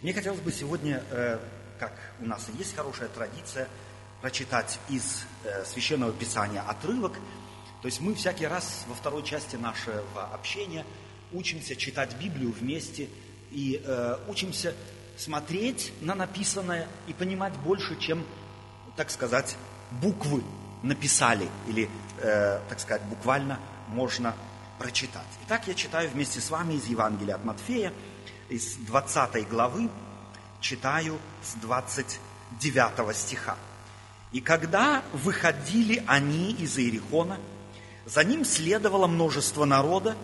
Мне хотелось бы сегодня, э, как у нас и есть хорошая традиция, прочитать из э, Священного Писания отрывок. То есть мы всякий раз во второй части нашего общения учимся читать Библию вместе и э, учимся смотреть на написанное и понимать больше, чем, так сказать, буквы написали или, так сказать, буквально можно прочитать. Итак, я читаю вместе с вами из Евангелия от Матфея, из 20 главы, читаю с 29 стиха. «И когда выходили они из Иерихона, за ним следовало множество народа,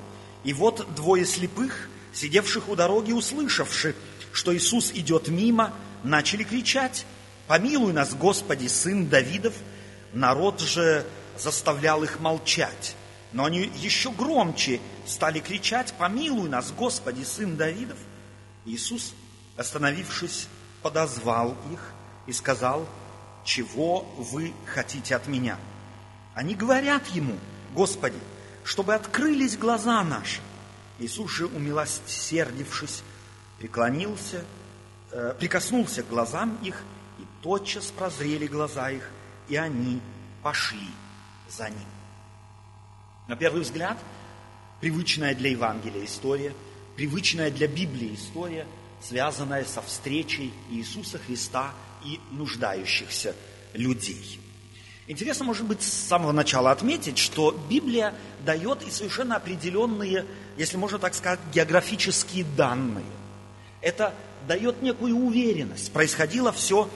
и вот двое слепых, сидевших у дороги, услышавши, что Иисус идет мимо, начали кричать, «Помилуй нас, Господи, сын Давидов!» Народ же заставлял их молчать. Но они еще громче стали кричать, «Помилуй нас, Господи, сын Давидов!» Иисус, остановившись, подозвал их и сказал, «Чего вы хотите от меня?» Они говорят ему, «Господи, чтобы открылись глаза наши». Иисус же, умилосердившись, преклонился, э, прикоснулся к глазам их, и тотчас прозрели глаза их, и они пошли за ним. На первый взгляд, привычная для Евангелия история, привычная для Библии история, связанная со встречей Иисуса Христа и нуждающихся людей. Интересно, может быть, с самого начала отметить, что Библия дает и совершенно определенные, если можно так сказать, географические данные. Это дает некую уверенность. Происходило все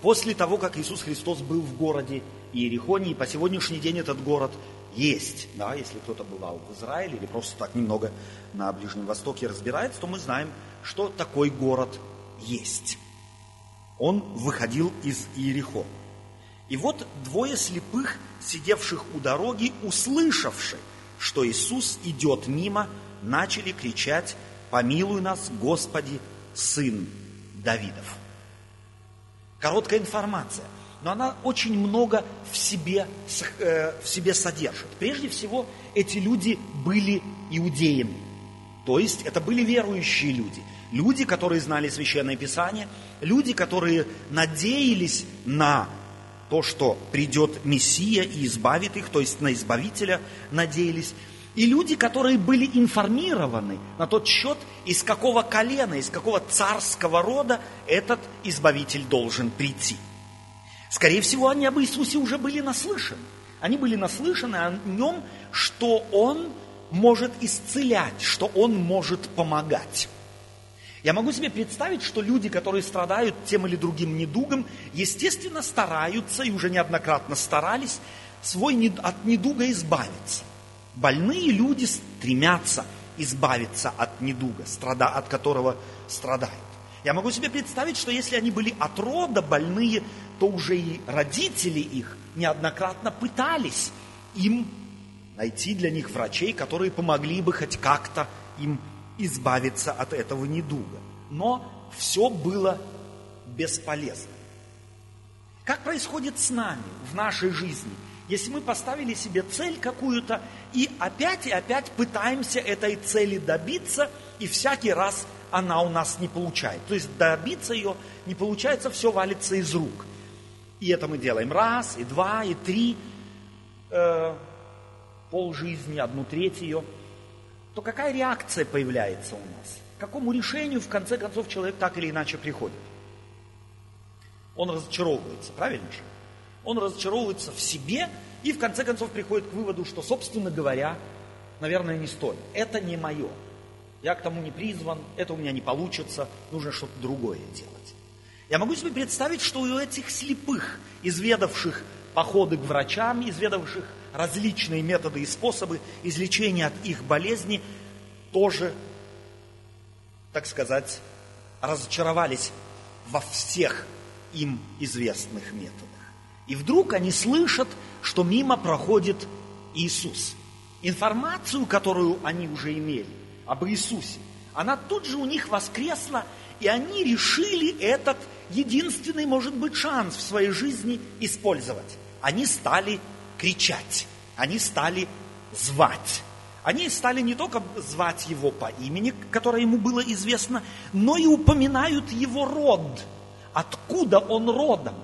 после того, как Иисус Христос был в городе Иерихоне, и по сегодняшний день этот город есть. Да, если кто-то бывал в Израиле или просто так немного на Ближнем Востоке разбирается, то мы знаем, что такой город есть. Он выходил из Иерихона. И вот двое слепых, сидевших у дороги, услышавши, что Иисус идет мимо, начали кричать «Помилуй нас, Господи, Сын Давидов». Короткая информация – но она очень много в себе, э, в себе содержит. Прежде всего, эти люди были иудеями. То есть это были верующие люди. Люди, которые знали Священное Писание, люди, которые надеялись на то, что придет Мессия и избавит их, то есть на Избавителя надеялись. И люди, которые были информированы на тот счет, из какого колена, из какого царского рода этот Избавитель должен прийти – Скорее всего, они об Иисусе уже были наслышаны. Они были наслышаны о нем, что Он может исцелять, что Он может помогать. Я могу себе представить, что люди, которые страдают тем или другим недугом, естественно, стараются и уже неоднократно старались свой от недуга избавиться. Больные люди стремятся избавиться от недуга, страда, от которого страдают. Я могу себе представить, что если они были от рода больные, то уже и родители их неоднократно пытались им найти для них врачей, которые помогли бы хоть как-то им избавиться от этого недуга. Но все было бесполезно. Как происходит с нами в нашей жизни, если мы поставили себе цель какую-то и опять и опять пытаемся этой цели добиться, и всякий раз она у нас не получается. То есть добиться ее не получается, все валится из рук. И это мы делаем раз, и два, и три, э, пол жизни, одну треть ее. То какая реакция появляется у нас? К какому решению, в конце концов, человек так или иначе приходит? Он разочаровывается, правильно же? Он разочаровывается в себе и в конце концов приходит к выводу, что, собственно говоря, наверное, не стоит. Это не мое я к тому не призван, это у меня не получится, нужно что-то другое делать. Я могу себе представить, что у этих слепых, изведавших походы к врачам, изведавших различные методы и способы излечения от их болезни, тоже, так сказать, разочаровались во всех им известных методах. И вдруг они слышат, что мимо проходит Иисус. Информацию, которую они уже имели, об Иисусе, она тут же у них воскресла, и они решили этот единственный, может быть, шанс в своей жизни использовать. Они стали кричать, они стали звать, они стали не только звать его по имени, которое ему было известно, но и упоминают его род, откуда он родом.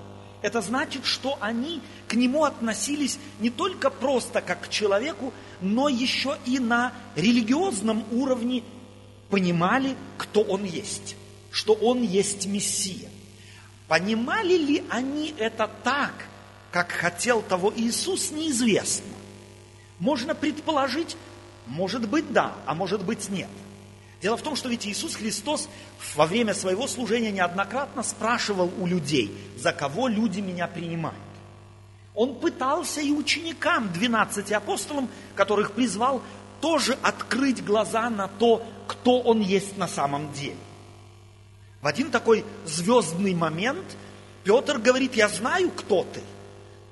Это значит, что они к нему относились не только просто как к человеку, но еще и на религиозном уровне понимали, кто он есть, что он есть Мессия. Понимали ли они это так, как хотел того Иисус, неизвестно. Можно предположить, может быть да, а может быть нет. Дело в том, что ведь Иисус Христос во время своего служения неоднократно спрашивал у людей, за кого люди меня принимают. Он пытался и ученикам, 12 апостолам, которых призвал, тоже открыть глаза на то, кто он есть на самом деле. В один такой звездный момент Петр говорит, я знаю, кто ты.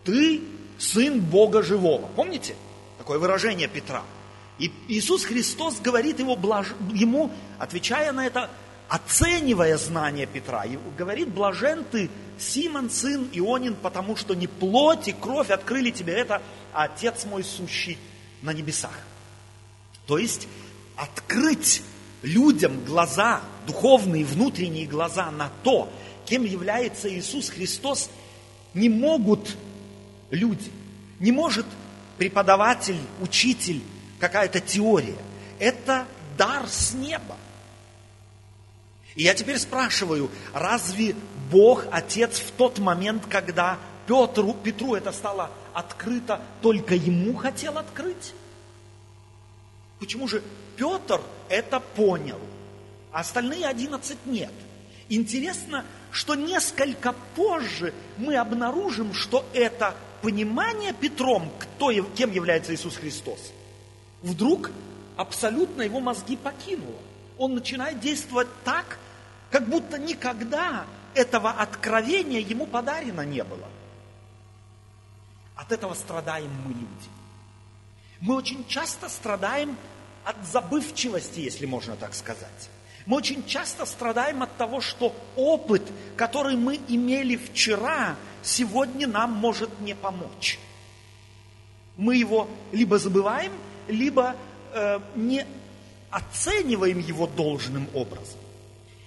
Ты сын Бога живого. Помните такое выражение Петра? И Иисус Христос говорит его, ему, отвечая на это, оценивая знание Петра, говорит, блажен ты, Симон, сын Ионин, потому что не плоть и кровь открыли тебе это, а Отец мой сущий на небесах. То есть открыть людям глаза, духовные, внутренние глаза на то, кем является Иисус Христос, не могут люди, не может преподаватель, учитель, какая-то теория. Это дар с неба. И я теперь спрашиваю, разве Бог, Отец, в тот момент, когда Петру, Петру это стало открыто, только ему хотел открыть? Почему же Петр это понял, а остальные одиннадцать нет? Интересно, что несколько позже мы обнаружим, что это понимание Петром, кто, кем является Иисус Христос, вдруг абсолютно его мозги покинуло. Он начинает действовать так, как будто никогда этого откровения ему подарено не было. От этого страдаем мы люди. Мы очень часто страдаем от забывчивости, если можно так сказать. Мы очень часто страдаем от того, что опыт, который мы имели вчера, сегодня нам может не помочь. Мы его либо забываем, либо э, не оцениваем его должным образом.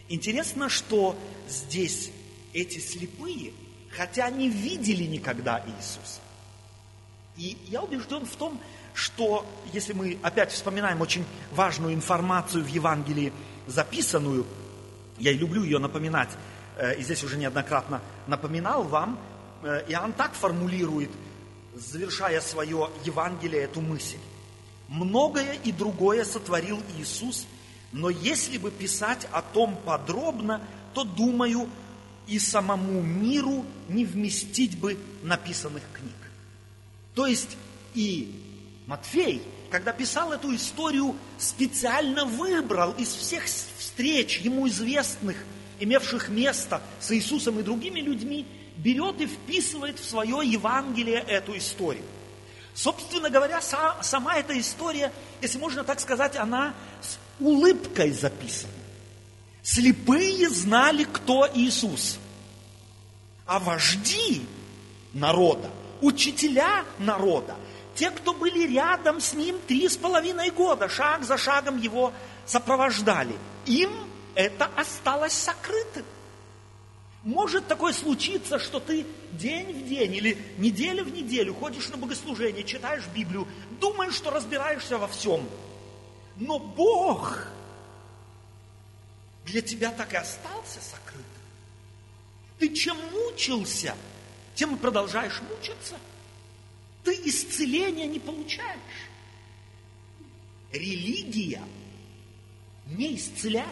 Интересно, что здесь эти слепые, хотя они видели никогда Иисуса. И я убежден в том, что если мы опять вспоминаем очень важную информацию в Евангелии, записанную, я люблю ее напоминать, э, и здесь уже неоднократно напоминал вам, э, Иоанн так формулирует, завершая свое Евангелие, эту мысль. Многое и другое сотворил Иисус, но если бы писать о том подробно, то, думаю, и самому миру не вместить бы написанных книг. То есть и Матфей, когда писал эту историю, специально выбрал из всех встреч ему известных, имевших место с Иисусом и другими людьми, берет и вписывает в свое Евангелие эту историю. Собственно говоря, сама эта история, если можно так сказать, она с улыбкой записана. Слепые знали, кто Иисус. А вожди народа, учителя народа, те, кто были рядом с ним три с половиной года, шаг за шагом его сопровождали, им это осталось сокрытым. Может такое случиться, что ты день в день или неделю в неделю ходишь на богослужение, читаешь Библию, думаешь, что разбираешься во всем. Но Бог для тебя так и остался сокрытым. Ты чем мучился, тем и продолжаешь мучиться. Ты исцеления не получаешь. Религия не исцеляет.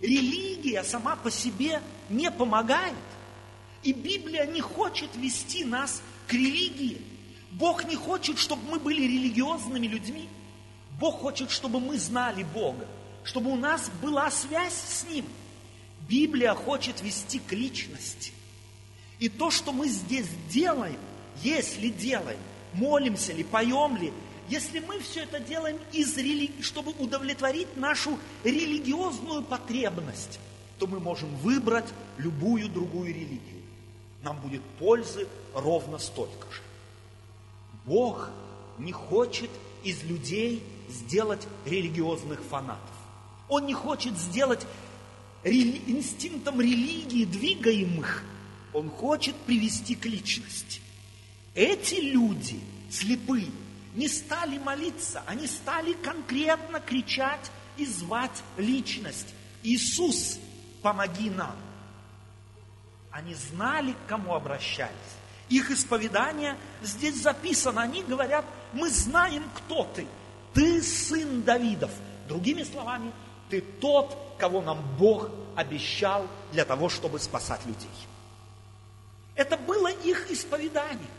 Религия сама по себе не помогает. И Библия не хочет вести нас к религии. Бог не хочет, чтобы мы были религиозными людьми. Бог хочет, чтобы мы знали Бога, чтобы у нас была связь с Ним. Библия хочет вести к личности. И то, что мы здесь делаем, если делаем, молимся ли, поем ли, если мы все это делаем, из рели... чтобы удовлетворить нашу религиозную потребность, то мы можем выбрать любую другую религию. Нам будет пользы ровно столько же. Бог не хочет из людей сделать религиозных фанатов. Он не хочет сделать рели... инстинктом религии двигаемых. Он хочет привести к личности. Эти люди, слепые, не стали молиться, они стали конкретно кричать и звать личность. Иисус, помоги нам. Они знали, к кому обращались. Их исповедание здесь записано. Они говорят, мы знаем, кто ты. Ты сын Давидов. Другими словами, ты тот, кого нам Бог обещал для того, чтобы спасать людей. Это было их исповедание.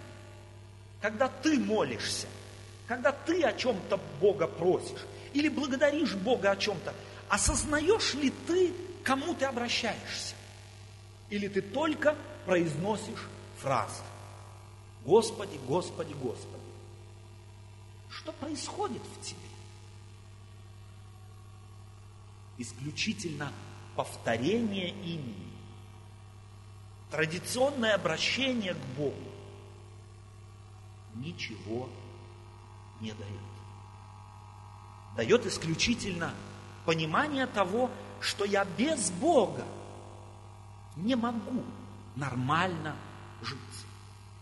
Когда ты молишься, когда ты о чем-то Бога просишь, или благодаришь Бога о чем-то, осознаешь ли ты, кому ты обращаешься? Или ты только произносишь фразы? Господи, Господи, Господи. Что происходит в тебе? Исключительно повторение имени. Традиционное обращение к Богу ничего не дает. Дает исключительно понимание того, что я без Бога не могу нормально жить.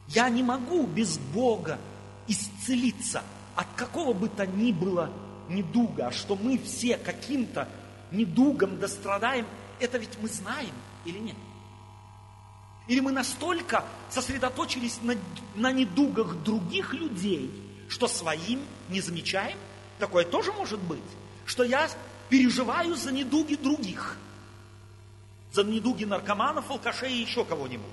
Я не могу без Бога исцелиться от какого бы то ни было недуга, а что мы все каким-то недугом дострадаем, это ведь мы знаем или нет? Или мы настолько сосредоточились на, на недугах других людей, что своим не замечаем? Такое тоже может быть, что я переживаю за недуги других, за недуги наркоманов, алкашей и еще кого-нибудь.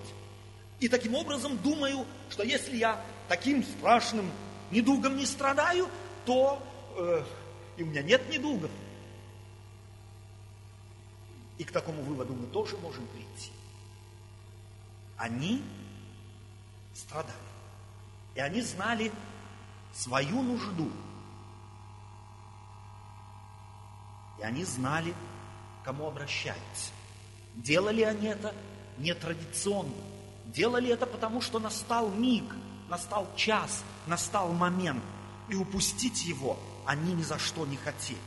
И таким образом думаю, что если я таким страшным недугом не страдаю, то э, и у меня нет недугов. И к такому выводу мы тоже можем прийти. Они страдали. И они знали свою нужду. И они знали, кому обращаются. Делали они это нетрадиционно. Делали это потому, что настал миг, настал час, настал момент. И упустить его они ни за что не хотели.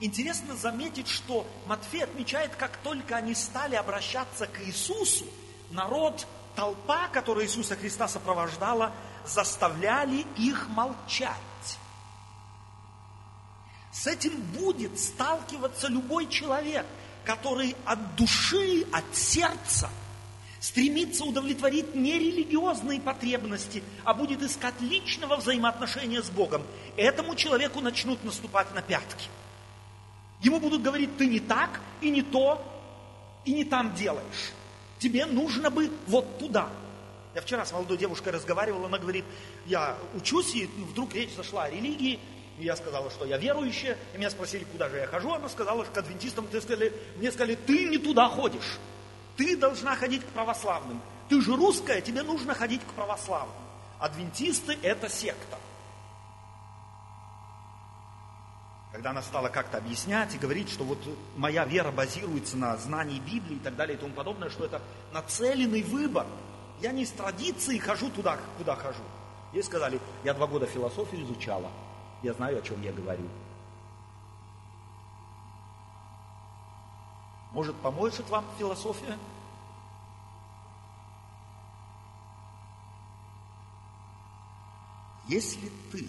Интересно заметить, что Матфей отмечает, как только они стали обращаться к Иисусу, народ, толпа, которая Иисуса Христа сопровождала, заставляли их молчать. С этим будет сталкиваться любой человек, который от души, от сердца стремится удовлетворить не религиозные потребности, а будет искать личного взаимоотношения с Богом. Этому человеку начнут наступать на пятки – Ему будут говорить, ты не так и не то, и не там делаешь. Тебе нужно бы вот туда. Я вчера с молодой девушкой разговаривал, она говорит, я учусь, и вдруг речь зашла о религии, и я сказала, что я верующая, и меня спросили, куда же я хожу, она сказала, что к адвентистам, ты сказали, мне сказали, ты не туда ходишь, ты должна ходить к православным, ты же русская, тебе нужно ходить к православным. Адвентисты – это секта. Когда она стала как-то объяснять и говорить, что вот моя вера базируется на знании Библии и так далее и тому подобное, что это нацеленный выбор. Я не из традиции хожу туда, куда хожу. Ей сказали, я два года философию изучала, я знаю, о чем я говорю. Может, поможет вам философия? Если ты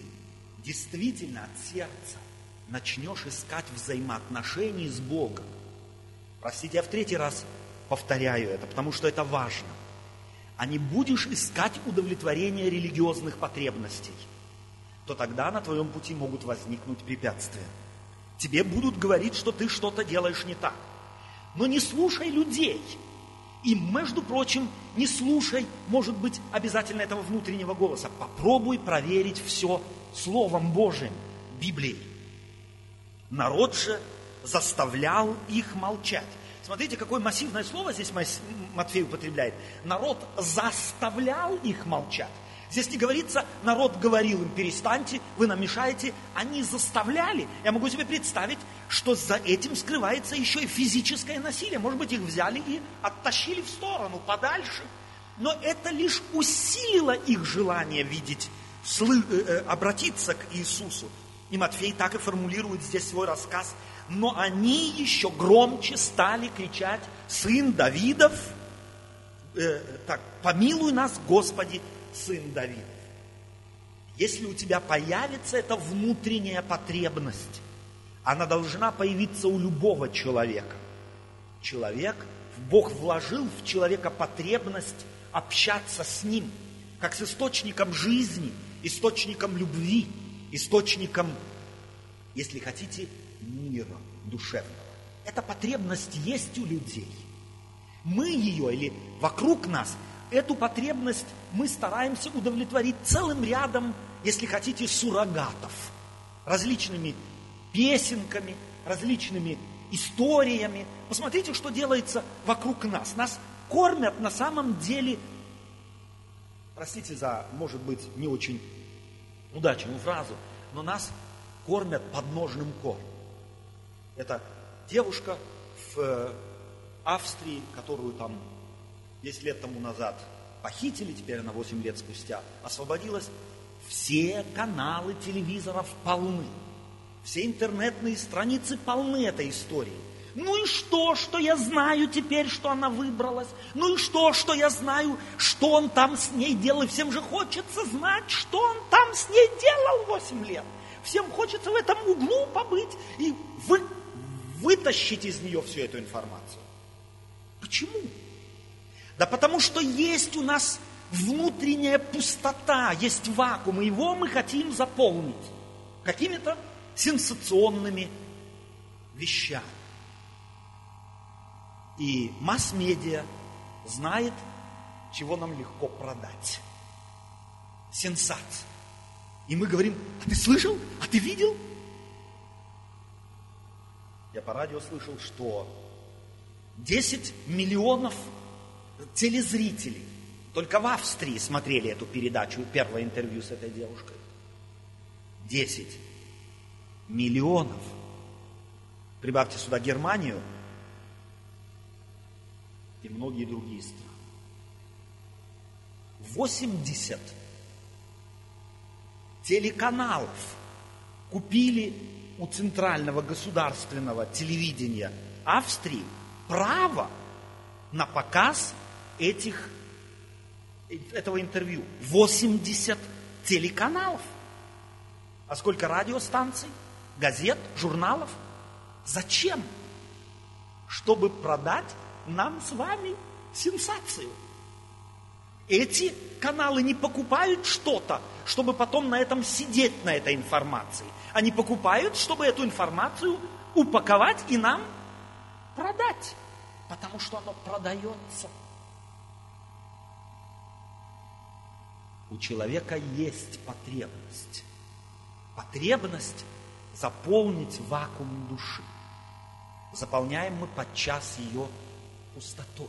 действительно от сердца начнешь искать взаимоотношений с Богом, простите, я в третий раз повторяю это, потому что это важно, а не будешь искать удовлетворения религиозных потребностей, то тогда на твоем пути могут возникнуть препятствия. Тебе будут говорить, что ты что-то делаешь не так. Но не слушай людей. И, между прочим, не слушай, может быть, обязательно этого внутреннего голоса. Попробуй проверить все Словом Божиим, Библией. Народ же заставлял их молчать. Смотрите, какое массивное слово здесь Матфей употребляет. Народ заставлял их молчать. Здесь не говорится, народ говорил им, перестаньте, вы нам мешаете. Они заставляли. Я могу себе представить, что за этим скрывается еще и физическое насилие. Может быть, их взяли и оттащили в сторону, подальше. Но это лишь усилило их желание видеть, э, э, обратиться к Иисусу. И Матфей так и формулирует здесь свой рассказ. Но они еще громче стали кричать, сын Давидов, э, так, помилуй нас, Господи, сын Давидов. Если у тебя появится эта внутренняя потребность, она должна появиться у любого человека. Человек, Бог вложил в человека потребность общаться с ним, как с источником жизни, источником любви, источником, если хотите, мира душевного. Эта потребность есть у людей. Мы ее или вокруг нас, эту потребность мы стараемся удовлетворить целым рядом, если хотите, суррогатов, различными песенками, различными историями. Посмотрите, что делается вокруг нас. Нас кормят на самом деле, простите за, может быть, не очень удачную фразу, но нас кормят подножным кормом. Это девушка в э, Австрии, которую там 10 лет тому назад похитили, теперь она 8 лет спустя освободилась. Все каналы телевизоров полны. Все интернетные страницы полны этой истории. Ну и что, что я знаю теперь, что она выбралась? Ну и что, что я знаю, что он там с ней делал? И всем же хочется знать, что он там с ней делал 8 лет. Всем хочется в этом углу побыть и вы, вытащить из нее всю эту информацию. Почему? Да потому что есть у нас внутренняя пустота, есть вакуум, и его мы хотим заполнить какими-то сенсационными вещами. И масс-медиа знает, чего нам легко продать. Сенсация. И мы говорим, а ты слышал? А ты видел? Я по радио слышал, что 10 миллионов телезрителей только в Австрии смотрели эту передачу, первое интервью с этой девушкой. 10 миллионов. Прибавьте сюда Германию и многие другие страны. 80 телеканалов купили у центрального государственного телевидения Австрии право на показ этих, этого интервью. 80 телеканалов. А сколько радиостанций, газет, журналов? Зачем? Чтобы продать нам с вами сенсацию. Эти каналы не покупают что-то, чтобы потом на этом сидеть, на этой информации. Они покупают, чтобы эту информацию упаковать и нам продать, потому что оно продается. У человека есть потребность. Потребность заполнить вакуум души. Заполняем мы подчас ее пустотой.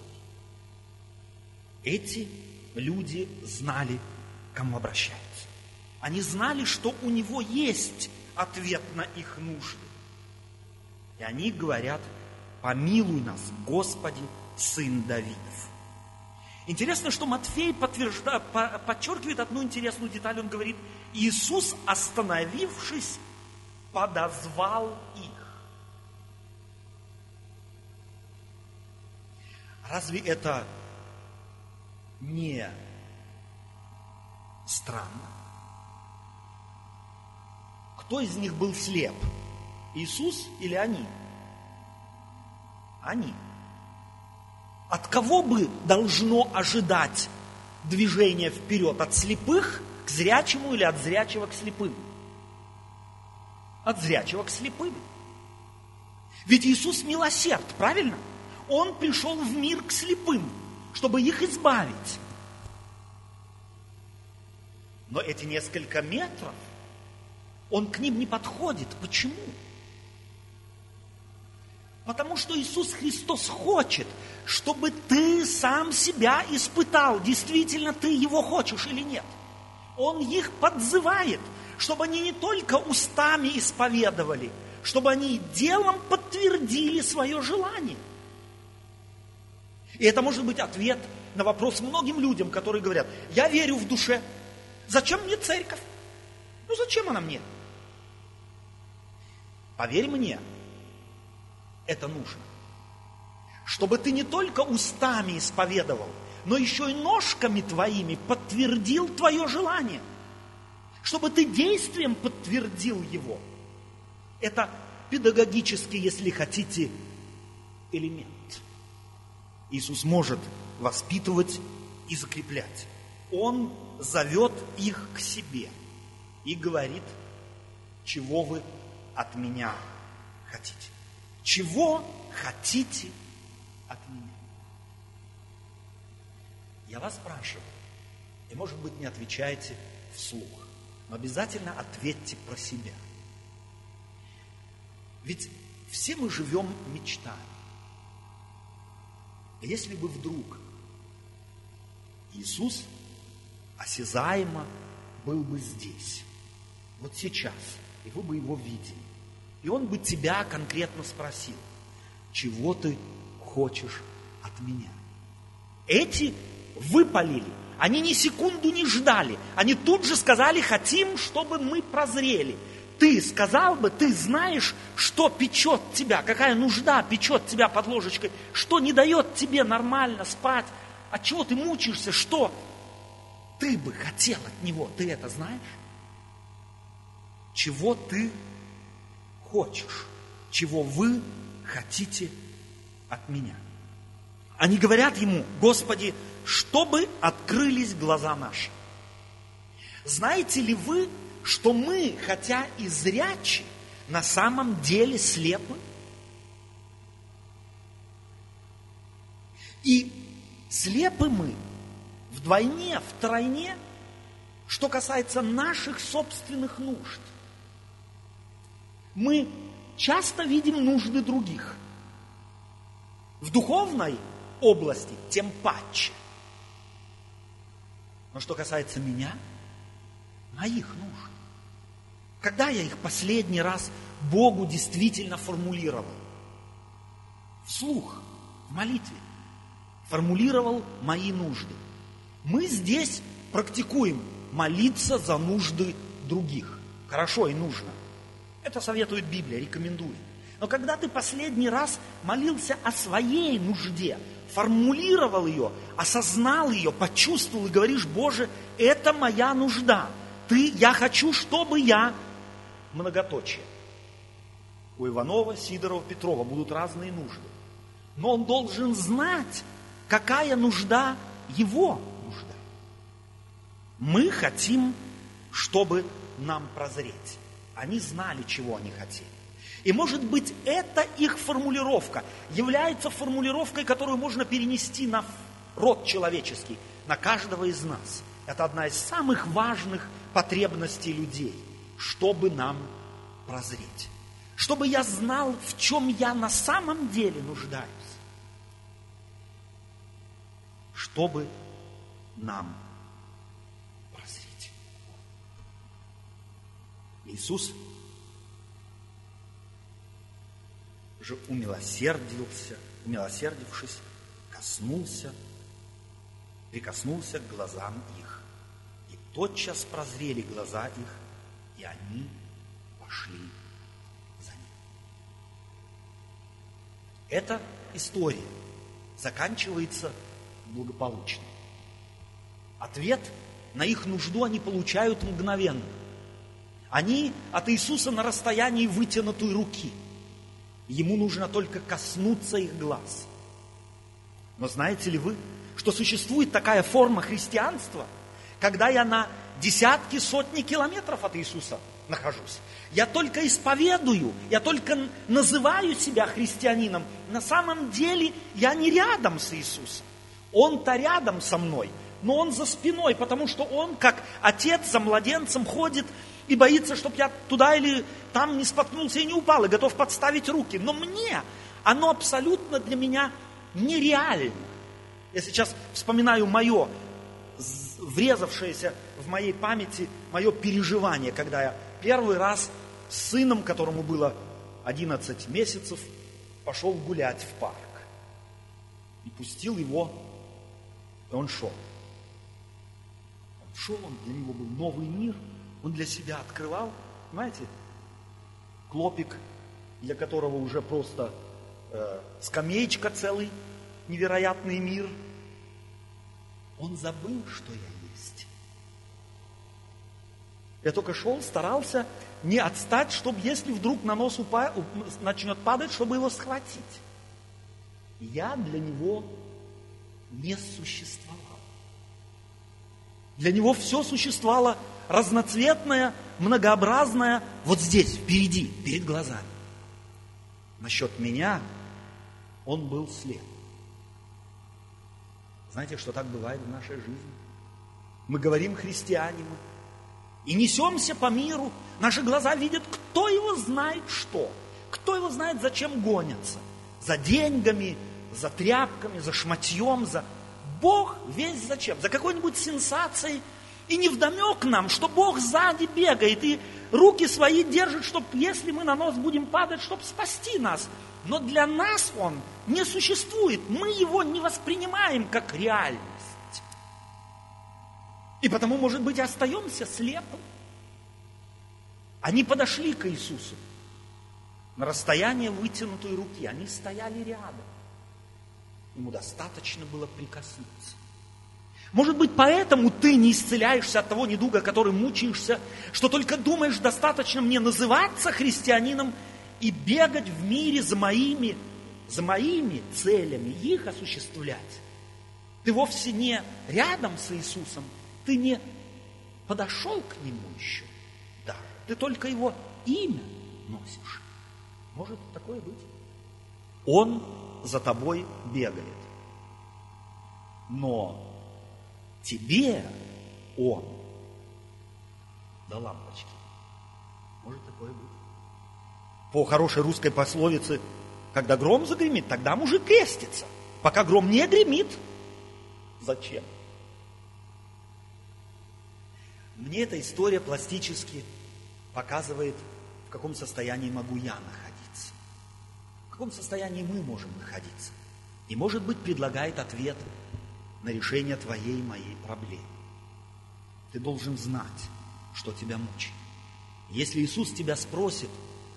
Эти люди знали, кому обращаются. Они знали, что у него есть ответ на их нужды. И они говорят, помилуй нас, Господи, Сын Давидов. Интересно, что Матфей подтвержда, подчеркивает одну интересную деталь. Он говорит, Иисус, остановившись, подозвал их. Разве это не странно? Кто из них был слеп? Иисус или они? Они. От кого бы должно ожидать движение вперед? От слепых к зрячему или от зрячего к слепым? От зрячего к слепым. Ведь Иисус милосерд, правильно? Он пришел в мир к слепым, чтобы их избавить. Но эти несколько метров он к ним не подходит. Почему? Потому что Иисус Христос хочет, чтобы ты сам себя испытал, действительно ты его хочешь или нет. Он их подзывает, чтобы они не только устами исповедовали, чтобы они делом подтвердили свое желание. И это может быть ответ на вопрос многим людям, которые говорят, я верю в душе, зачем мне церковь? Ну зачем она мне? Поверь мне, это нужно. Чтобы ты не только устами исповедовал, но еще и ножками твоими подтвердил твое желание. Чтобы ты действием подтвердил его. Это педагогический, если хотите, элемент. Иисус может воспитывать и закреплять. Он зовет их к себе и говорит, чего вы от меня хотите. Чего хотите от меня? Я вас спрашиваю, и может быть не отвечаете вслух, но обязательно ответьте про себя. Ведь все мы живем мечтами. Если бы вдруг Иисус осязаемо был бы здесь, вот сейчас, и вы бы его видели, и он бы тебя конкретно спросил, чего ты хочешь от меня? Эти выпалили, они ни секунду не ждали, они тут же сказали, хотим, чтобы мы прозрели. Ты сказал бы, ты знаешь, что печет тебя, какая нужда печет тебя под ложечкой, что не дает тебе нормально спать, от чего ты мучаешься, что ты бы хотел от него, ты это знаешь? Чего ты хочешь, чего вы хотите от меня? Они говорят ему, Господи, чтобы открылись глаза наши. Знаете ли вы, что мы, хотя и зрячи, на самом деле слепы? И слепы мы вдвойне, втройне, что касается наших собственных нужд. Мы часто видим нужды других. В духовной области тем паче. Но что касается меня, моих нужд, когда я их последний раз Богу действительно формулировал? Вслух, в молитве. Формулировал мои нужды. Мы здесь практикуем молиться за нужды других. Хорошо и нужно. Это советует Библия, рекомендует. Но когда ты последний раз молился о своей нужде, формулировал ее, осознал ее, почувствовал и говоришь, Боже, это моя нужда. Ты, я хочу, чтобы я многоточие. У Иванова, Сидорова, Петрова будут разные нужды. Но он должен знать, какая нужда его нужда. Мы хотим, чтобы нам прозреть. Они знали, чего они хотели. И может быть, эта их формулировка является формулировкой, которую можно перенести на род человеческий, на каждого из нас. Это одна из самых важных потребностей людей – чтобы нам прозреть. Чтобы я знал, в чем я на самом деле нуждаюсь. Чтобы нам прозреть. Иисус же умилосердился, умилосердившись, коснулся, прикоснулся к глазам их. И тотчас прозрели глаза их, и они пошли за ним. Эта история заканчивается благополучно. Ответ на их нужду они получают мгновенно. Они от Иисуса на расстоянии вытянутой руки. Ему нужно только коснуться их глаз. Но знаете ли вы, что существует такая форма христианства, когда я на десятки, сотни километров от Иисуса нахожусь. Я только исповедую, я только называю себя христианином. На самом деле я не рядом с Иисусом. Он-то рядом со мной, но он за спиной, потому что он, как отец за младенцем, ходит и боится, чтобы я туда или там не споткнулся и не упал, и готов подставить руки. Но мне оно абсолютно для меня нереально. Я сейчас вспоминаю мое врезавшееся в моей памяти мое переживание, когда я первый раз с сыном, которому было 11 месяцев, пошел гулять в парк. И пустил его, и он шел. Он шел, он, для него был новый мир, он для себя открывал, понимаете, клопик для которого уже просто э, скамеечка целый, невероятный мир. Он забыл, что я есть. Я только шел, старался не отстать, чтобы если вдруг на нос упа... начнет падать, чтобы его схватить. Я для него не существовал. Для него все существовало разноцветное, многообразное вот здесь, впереди, перед глазами. Насчет меня он был слеп. Знаете, что так бывает в нашей жизни? Мы говорим христиане мы, и несемся по миру, наши глаза видят, кто его знает что, кто его знает, зачем гонятся, за деньгами, за тряпками, за шматьем, за... Бог весь зачем? За какой-нибудь сенсацией. И не вдомек нам, что Бог сзади бегает и руки свои держит, чтобы, если мы на нос будем падать, чтобы спасти нас. Но для нас Он не существует. Мы Его не воспринимаем как реальность. И потому, может быть, остаемся слепым. Они подошли к Иисусу на расстояние вытянутой руки. Они стояли рядом. Ему достаточно было прикоснуться. Может быть, поэтому ты не исцеляешься от того недуга, который мучаешься, что только думаешь, достаточно мне называться христианином и бегать в мире за моими, за моими целями, их осуществлять. Ты вовсе не рядом с Иисусом, ты не подошел к Нему еще даже. Ты только Его имя носишь. Может такое быть? Он за тобой бегает. Но тебе Он до лампочки. Может такое быть? По хорошей русской пословице, когда гром загремит, тогда мужик крестится. Пока гром не гремит, зачем? Мне эта история пластически показывает, в каком состоянии могу я находиться. В каком состоянии мы можем находиться. И, может быть, предлагает ответ на решение твоей и моей проблемы. Ты должен знать, что тебя мучает. Если Иисус тебя спросит,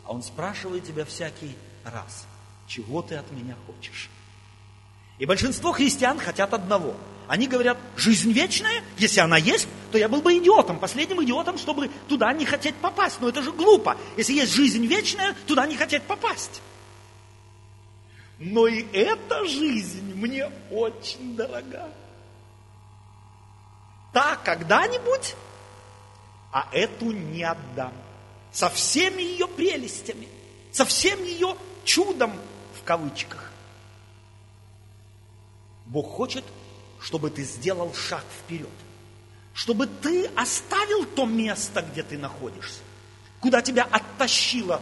а Он спрашивает тебя всякий раз, чего ты от меня хочешь? И большинство христиан хотят одного. Они говорят, жизнь вечная, если она есть, то я был бы идиотом, последним идиотом, чтобы туда не хотеть попасть. Но это же глупо. Если есть жизнь вечная, туда не хотеть попасть. Но и эта жизнь мне очень дорога. Та когда-нибудь, а эту не отдам. Со всеми ее прелестями, со всем ее чудом в кавычках. Бог хочет, чтобы ты сделал шаг вперед. Чтобы ты оставил то место, где ты находишься. Куда тебя оттащила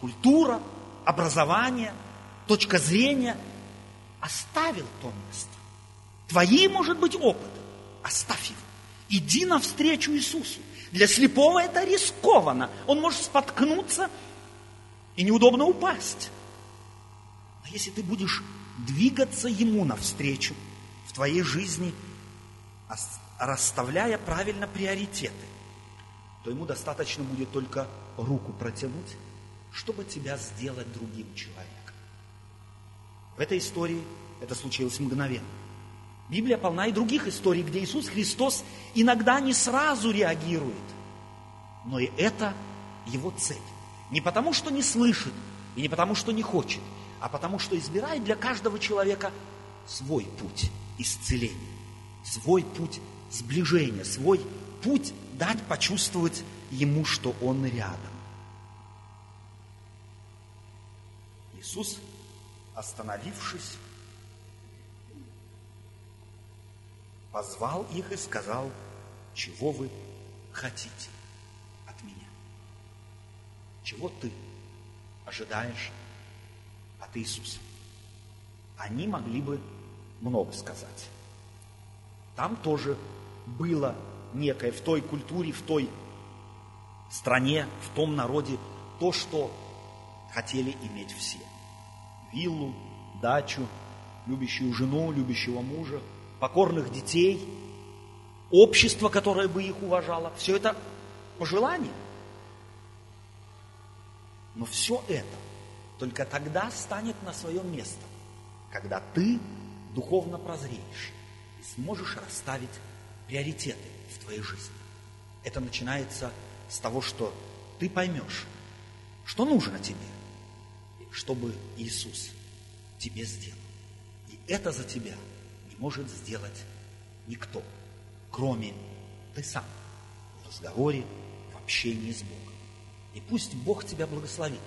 культура, образование, точка зрения. Оставил то место. Твои, может быть, опыты. Оставь его. Иди навстречу Иисусу. Для слепого это рискованно. Он может споткнуться и неудобно упасть. Но если ты будешь двигаться Ему навстречу твоей жизни, расставляя правильно приоритеты, то Ему достаточно будет только руку протянуть, чтобы тебя сделать другим человеком. В этой истории это случилось мгновенно. Библия полна и других историй, где Иисус Христос иногда не сразу реагирует. Но и это его цель. Не потому, что не слышит, и не потому, что не хочет, а потому что избирает для каждого человека свой путь исцеления, свой путь сближения, свой путь дать почувствовать ему, что он рядом. Иисус, остановившись, позвал их и сказал, чего вы хотите от меня? Чего ты ожидаешь от Иисуса. Они могли бы много сказать. Там тоже было некое в той культуре, в той стране, в том народе то, что хотели иметь все. Виллу, дачу, любящую жену, любящего мужа, покорных детей, общество, которое бы их уважало. Все это пожелание. Но все это только тогда станет на свое место, когда ты духовно прозреешь и сможешь расставить приоритеты в твоей жизни. Это начинается с того, что ты поймешь, что нужно тебе, чтобы Иисус тебе сделал. И это за тебя не может сделать никто, кроме ты сам, в разговоре, в общении с Богом. И пусть Бог тебя благословит.